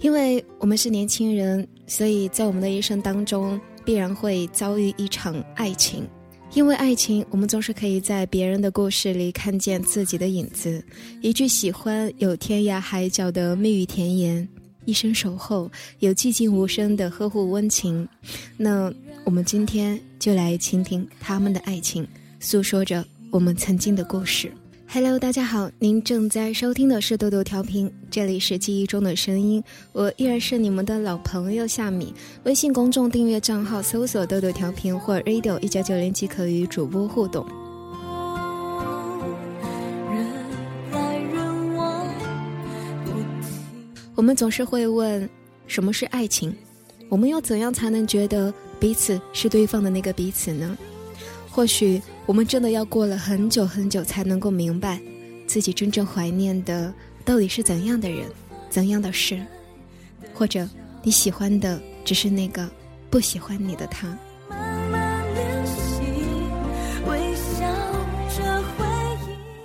因为我们是年轻人，所以在我们的一生当中必然会遭遇一场爱情。因为爱情，我们总是可以在别人的故事里看见自己的影子。一句喜欢，有天涯海角的蜜语甜言；一生守候，有寂静无声的呵护温情。那我们今天就来倾听他们的爱情，诉说着我们曾经的故事。Hello，大家好，您正在收听的是豆豆调频，这里是记忆中的声音，我依然是你们的老朋友夏米。微信公众订阅账号搜索“豆豆调频”或 “radio 一九九零”即可与主播互动。人来人往我们总是会问，什么是爱情？我们又怎样才能觉得彼此是对方的那个彼此呢？或许我们真的要过了很久很久才能够明白，自己真正怀念的到底是怎样的人，怎样的事，或者你喜欢的只是那个不喜欢你的他。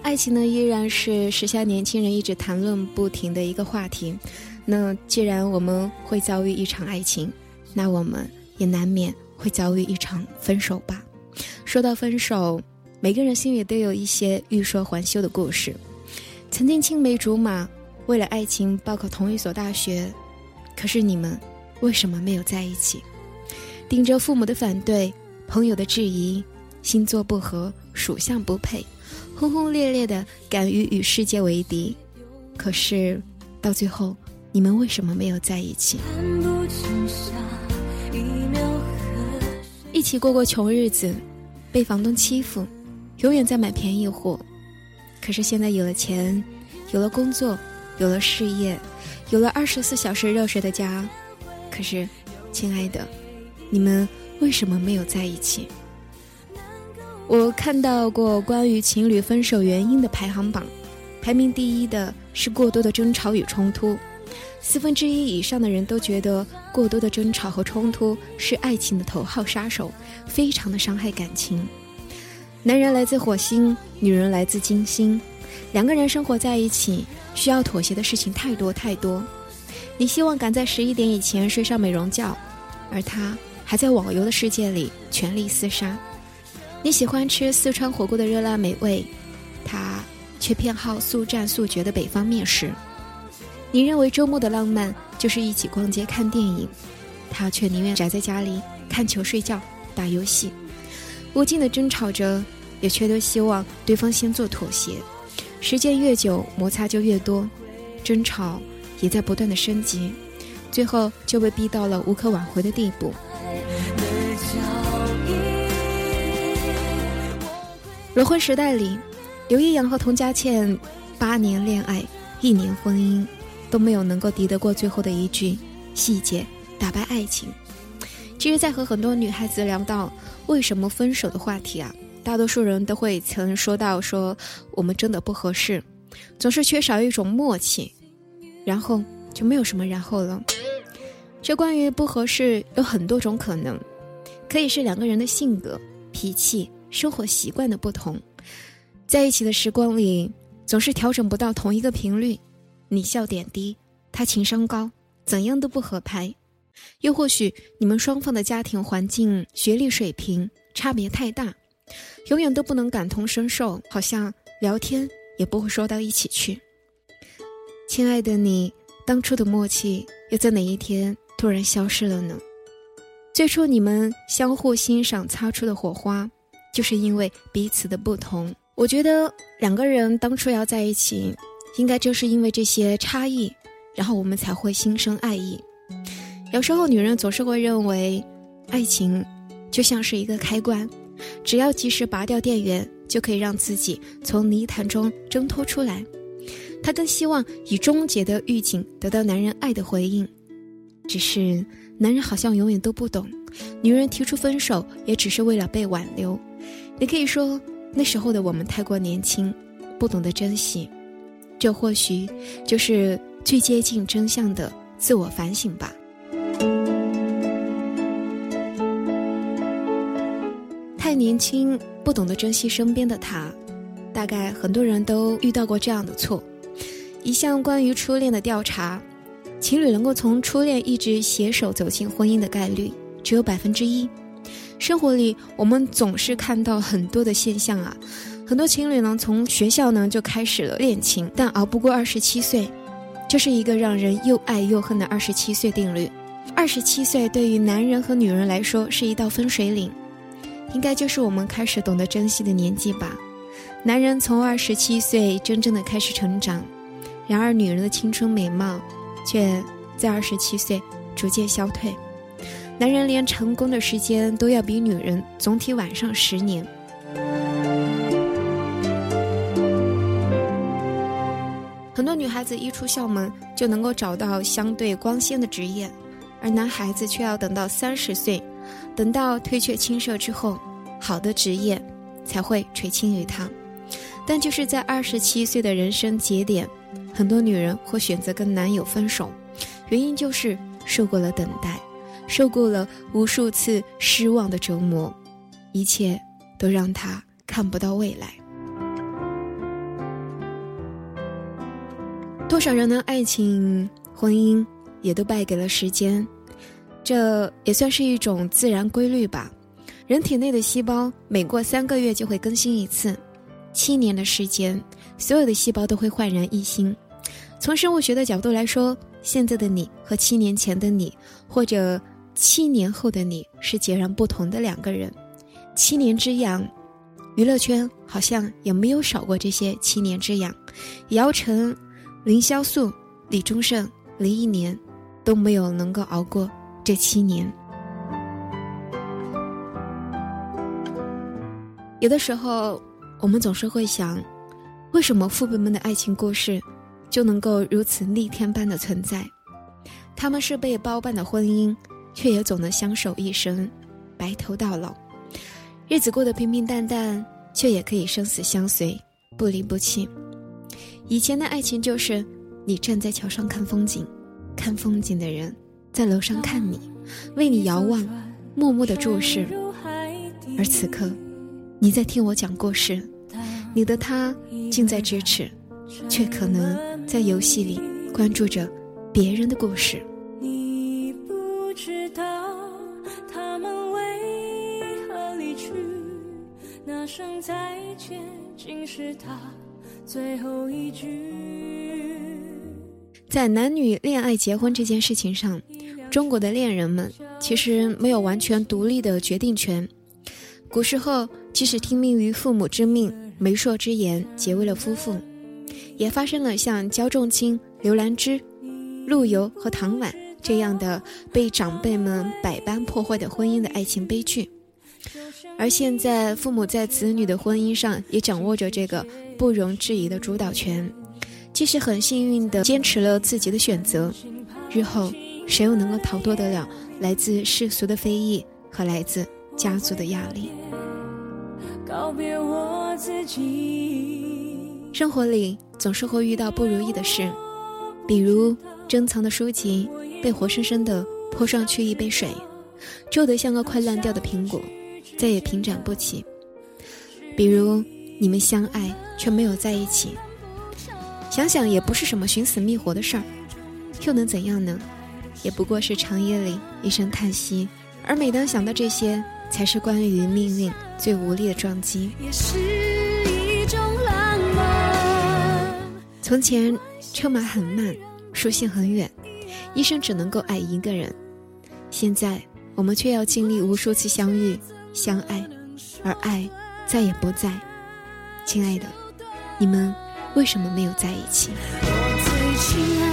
爱情呢，依然是时下年轻人一直谈论不停的一个话题。那既然我们会遭遇一场爱情，那我们也难免会遭遇一场分手吧。说到分手，每个人心里都有一些欲说还休的故事。曾经青梅竹马，为了爱情报考同一所大学，可是你们为什么没有在一起？顶着父母的反对、朋友的质疑、星座不合、属相不配，轰轰烈烈的敢于与世界为敌，可是到最后，你们为什么没有在一起？一起过过穷日子。被房东欺负，永远在买便宜货。可是现在有了钱，有了工作，有了事业，有了二十四小时热水的家。可是，亲爱的，你们为什么没有在一起？我看到过关于情侣分手原因的排行榜，排名第一的是过多的争吵与冲突。四分之一以上的人都觉得过多的争吵和冲突是爱情的头号杀手，非常的伤害感情。男人来自火星，女人来自金星，两个人生活在一起，需要妥协的事情太多太多。你希望赶在十一点以前睡上美容觉，而他还在网游的世界里全力厮杀。你喜欢吃四川火锅的热辣美味，他却偏好速战速决的北方面食。你认为周末的浪漫就是一起逛街看电影，他却宁愿宅在家里看球睡觉打游戏，无尽的争吵着，也却都希望对方先做妥协。时间越久，摩擦就越多，争吵也在不断的升级，最后就被逼到了无可挽回的地步。裸婚时代里，刘易阳和童佳倩八年恋爱，一年婚姻。都没有能够敌得过最后的一句“细节打败爱情”。其实，在和很多女孩子聊到为什么分手的话题啊，大多数人都会曾说到说我们真的不合适，总是缺少一种默契，然后就没有什么然后了。这关于不合适有很多种可能，可以是两个人的性格、脾气、生活习惯的不同，在一起的时光里总是调整不到同一个频率。你笑点低，他情商高，怎样都不合拍；又或许你们双方的家庭环境、学历水平差别太大，永远都不能感同身受，好像聊天也不会说到一起去。亲爱的你，当初的默契又在哪一天突然消失了呢？最初你们相互欣赏擦出的火花，就是因为彼此的不同。我觉得两个人当初要在一起。应该就是因为这些差异，然后我们才会心生爱意。有时候女人总是会认为，爱情就像是一个开关，只要及时拔掉电源，就可以让自己从泥潭中挣脱出来。她更希望以终结的预警得到男人爱的回应。只是男人好像永远都不懂，女人提出分手也只是为了被挽留。你可以说那时候的我们太过年轻，不懂得珍惜。这或许就是最接近真相的自我反省吧。太年轻，不懂得珍惜身边的他，大概很多人都遇到过这样的错。一项关于初恋的调查，情侣能够从初恋一直携手走进婚姻的概率只有百分之一。生活里，我们总是看到很多的现象啊，很多情侣呢从学校呢就开始了恋情，但熬不过二十七岁，这是一个让人又爱又恨的二十七岁定律。二十七岁对于男人和女人来说是一道分水岭，应该就是我们开始懂得珍惜的年纪吧。男人从二十七岁真正的开始成长，然而女人的青春美貌。却在二十七岁逐渐消退，男人连成功的时间都要比女人总体晚上十年。女孩子一出校门就能够找到相对光鲜的职业，而男孩子却要等到三十岁，等到退却青涩之后，好的职业才会垂青于他。但就是在二十七岁的人生节点。很多女人会选择跟男友分手，原因就是受过了等待，受过了无数次失望的折磨，一切都让她看不到未来。多少人的爱情、婚姻也都败给了时间，这也算是一种自然规律吧。人体内的细胞每过三个月就会更新一次，七年的时间，所有的细胞都会焕然一新。从生物学的角度来说，现在的你和七年前的你，或者七年后的你是截然不同的两个人。七年之痒，娱乐圈好像也没有少过这些七年之痒。姚晨、凌潇肃、李宗盛、林忆莲都没有能够熬过这七年。有的时候，我们总是会想，为什么父辈们的爱情故事？就能够如此逆天般的存在，他们是被包办的婚姻，却也总能相守一生，白头到老，日子过得平平淡淡，却也可以生死相随，不离不弃。以前的爱情就是你站在桥上看风景，看风景的人在楼上看你，为你遥望，默默的注视，而此刻，你在听我讲故事，你的他近在咫尺。却可能在游戏里关注着别人的故事。你不知道他们为何离去，那声再见竟是他最后一句。在男女恋爱结婚这件事情上，中国的恋人们其实没有完全独立的决定权。古时候，即使听命于父母之命、媒妁之言，结为了夫妇。也发生了像焦仲卿、刘兰芝、陆游和唐婉这样的被长辈们百般破坏的婚姻的爱情悲剧，而现在父母在子女的婚姻上也掌握着这个不容置疑的主导权，即使很幸运地坚持了自己的选择，日后谁又能够逃脱得了来自世俗的非议和来自家族的压力？告别我自己。生活里总是会遇到不如意的事，比如珍藏的书籍被活生生的泼上去一杯水，皱得像个快烂掉的苹果，再也平展不起；比如你们相爱却没有在一起，想想也不是什么寻死觅活的事儿，又能怎样呢？也不过是长夜里一声叹息。而每当想到这些，才是关于命运最无力的撞击。也是从前车马很慢，书信很远，一生只能够爱一个人。现在我们却要经历无数次相遇、相爱，而爱再也不在。亲爱的，你们为什么没有在一起？最亲爱